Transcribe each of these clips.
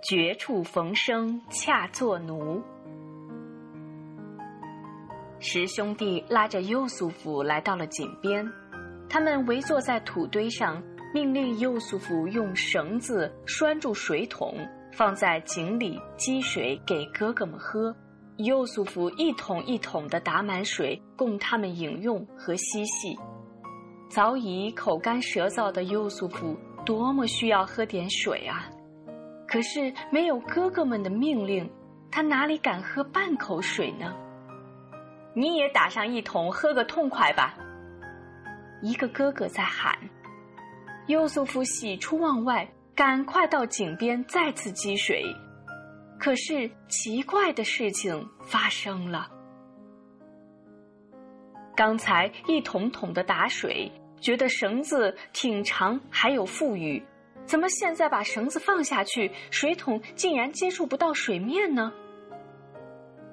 绝处逢生恰作奴。十兄弟拉着优素福来到了井边，他们围坐在土堆上，命令优素福用绳子拴住水桶，放在井里积水给哥哥们喝。优素福一桶一桶的打满水，供他们饮用和嬉戏。早已口干舌燥的优素福多么需要喝点水啊！可是没有哥哥们的命令，他哪里敢喝半口水呢？你也打上一桶，喝个痛快吧！一个哥哥在喊。优素福喜出望外，赶快到井边再次积水。可是奇怪的事情发生了。刚才一桶桶的打水，觉得绳子挺长，还有富裕，怎么现在把绳子放下去，水桶竟然接触不到水面呢？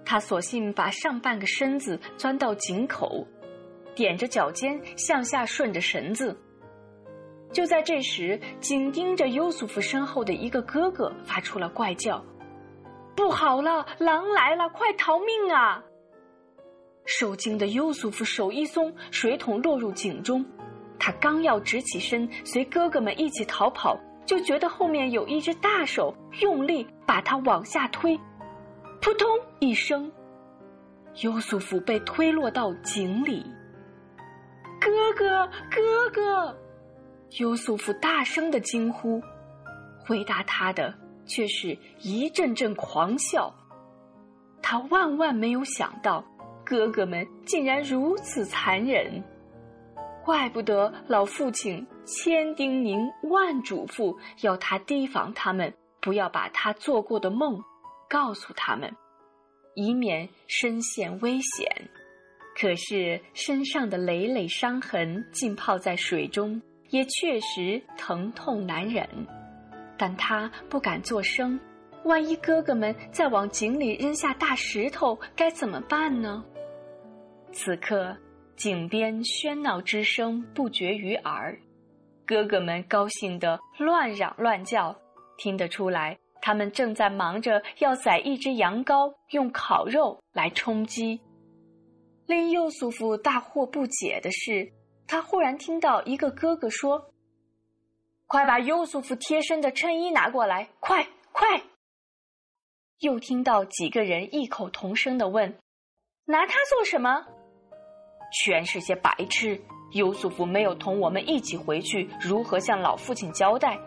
他索性把上半个身子钻到井口，踮着脚尖向下顺着绳子。就在这时，紧盯着优素福身后的一个哥哥发出了怪叫：“不好了，狼来了，快逃命啊！”受惊的优素福手一松，水桶落入井中。他刚要直起身随哥哥们一起逃跑，就觉得后面有一只大手用力把他往下推。扑通一声，优素福被推落到井里。哥哥，哥哥！优素福大声的惊呼，回答他的却是一阵阵狂笑。他万万没有想到，哥哥们竟然如此残忍，怪不得老父亲千叮咛万嘱咐，要他提防他们，不要把他做过的梦。告诉他们，以免身陷危险。可是身上的累累伤痕浸泡在水中，也确实疼痛难忍。但他不敢作声，万一哥哥们再往井里扔下大石头，该怎么办呢？此刻，井边喧闹之声不绝于耳，哥哥们高兴得乱嚷乱叫，听得出来。他们正在忙着要宰一只羊羔，用烤肉来充饥。令幼素夫大惑不解的是，他忽然听到一个哥哥说：“快把优素夫贴身的衬衣拿过来，快快！”又听到几个人异口同声的问：“拿它做什么？”全是些白痴！优素夫没有同我们一起回去，如何向老父亲交代？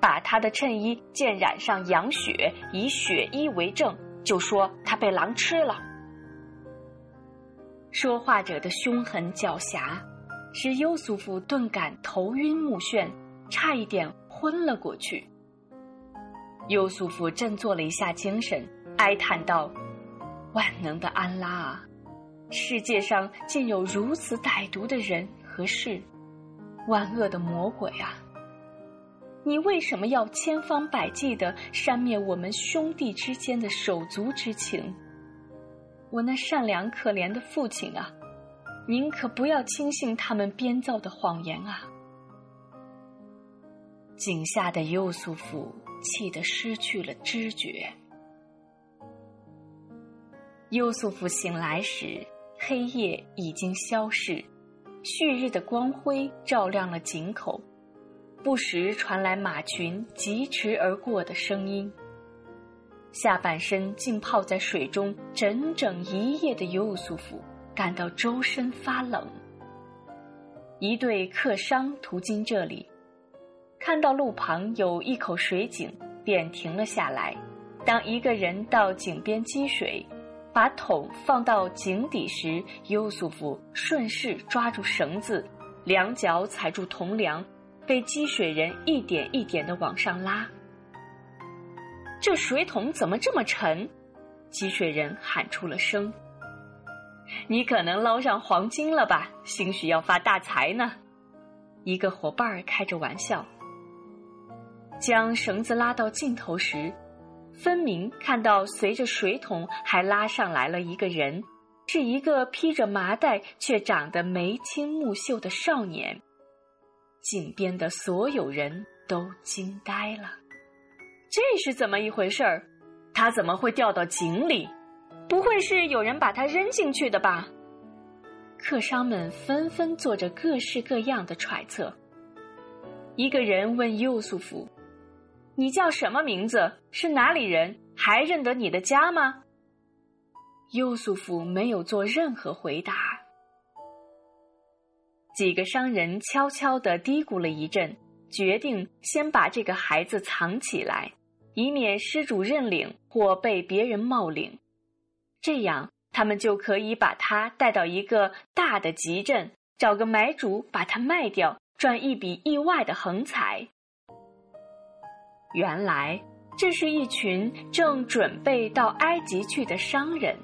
把他的衬衣见染上羊血，以血衣为证，就说他被狼吃了。说话者的凶狠狡黠，使优素福顿感头晕目眩，差一点昏了过去。优素福振作了一下精神，哀叹道：“万能的安拉啊，世界上竟有如此歹毒的人和事，万恶的魔鬼啊！”你为什么要千方百计的删灭我们兄弟之间的手足之情？我那善良可怜的父亲啊，您可不要轻信他们编造的谎言啊！井下的优素夫气得失去了知觉。优素夫醒来时，黑夜已经消逝，旭日的光辉照亮了井口。不时传来马群疾驰而过的声音。下半身浸泡在水中整整一夜的尤素夫感到周身发冷。一队客商途经这里，看到路旁有一口水井，便停了下来。当一个人到井边积水，把桶放到井底时，优素夫顺势抓住绳子，两脚踩住铜梁。被积水人一点一点的往上拉，这水桶怎么这么沉？积水人喊出了声：“你可能捞上黄金了吧？兴许要发大财呢。”一个伙伴开着玩笑。将绳子拉到尽头时，分明看到随着水桶还拉上来了一个人，是一个披着麻袋却长得眉清目秀的少年。井边的所有人都惊呆了，这是怎么一回事儿？他怎么会掉到井里？不会是有人把他扔进去的吧？客商们纷纷做着各式各样的揣测。一个人问尤素夫：“你叫什么名字？是哪里人？还认得你的家吗？”尤素夫没有做任何回答。几个商人悄悄地嘀咕了一阵，决定先把这个孩子藏起来，以免失主认领或被别人冒领。这样，他们就可以把他带到一个大的集镇，找个买主把它卖掉，赚一笔意外的横财。原来，这是一群正准备到埃及去的商人，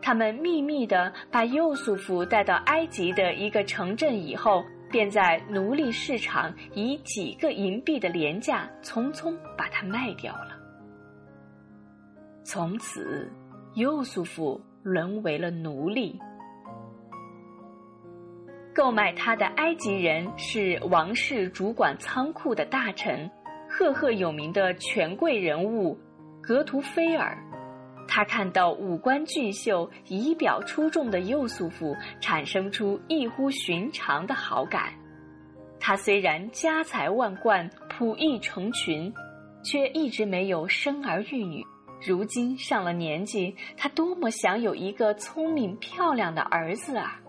他们秘密的把幼素福带到埃及的一个城镇以后，便在奴隶市场以几个银币的廉价，匆匆把它卖掉了。从此。尤素福沦为了奴隶。购买他的埃及人是王室主管仓库的大臣，赫赫有名的权贵人物格图菲尔。他看到五官俊秀、仪表出众的右素父，产生出异乎寻常的好感。他虽然家财万贯、仆役成群，却一直没有生儿育女。如今上了年纪，他多么想有一个聪明漂亮的儿子啊！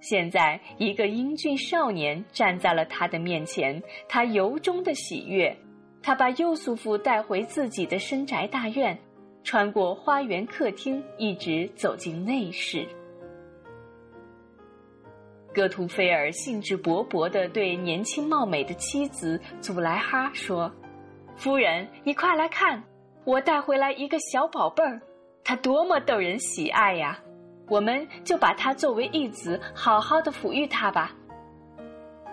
现在一个英俊少年站在了他的面前，他由衷的喜悦。他把右素夫带回自己的深宅大院，穿过花园客厅，一直走进内室。戈图菲尔兴致勃勃地对年轻貌美的妻子祖莱哈说：“夫人，你快来看。”我带回来一个小宝贝儿，他多么逗人喜爱呀！我们就把他作为义子，好好的抚育他吧。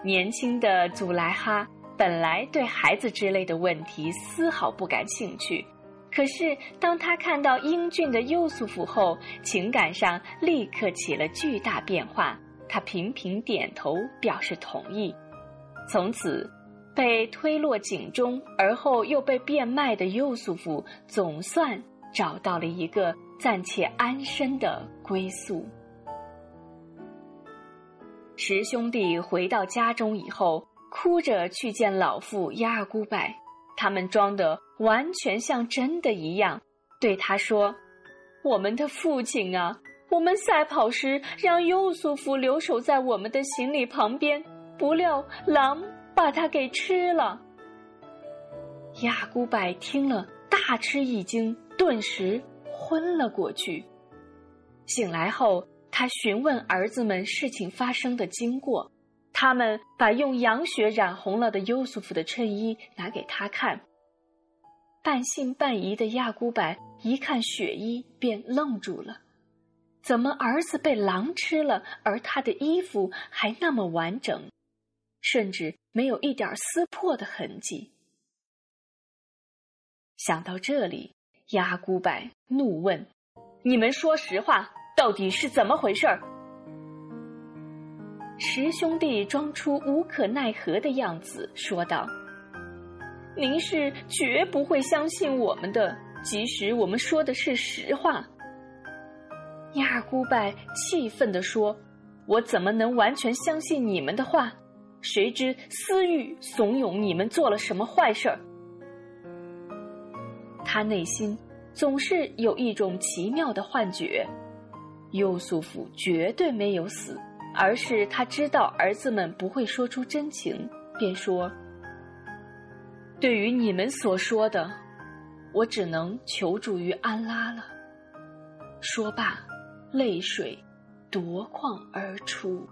年轻的祖莱哈本来对孩子之类的问题丝毫不感兴趣，可是当他看到英俊的优素夫后，情感上立刻起了巨大变化。他频频点头表示同意，从此。被推落井中，而后又被变卖的幼素夫，总算找到了一个暂且安身的归宿。十兄弟回到家中以后，哭着去见老父亚古拜，他们装的完全像真的一样，对他说：“我们的父亲啊，我们赛跑时让幼素夫留守在我们的行李旁边，不料狼。”把它给吃了。亚古柏听了，大吃一惊，顿时昏了过去。醒来后，他询问儿子们事情发生的经过。他们把用羊血染红了的优素夫的衬衣拿给他看。半信半疑的亚古柏一看血衣，便愣住了：怎么儿子被狼吃了，而他的衣服还那么完整？甚至没有一点撕破的痕迹。想到这里，亚古柏怒问：“你们说实话，到底是怎么回事儿？”十兄弟装出无可奈何的样子，说道：“您是绝不会相信我们的，即使我们说的是实话。”亚古柏气愤地说：“我怎么能完全相信你们的话？”谁知私欲怂恿你们做了什么坏事儿？他内心总是有一种奇妙的幻觉，优素夫绝对没有死，而是他知道儿子们不会说出真情，便说：“对于你们所说的，我只能求助于安拉了。”说罢，泪水夺眶而出。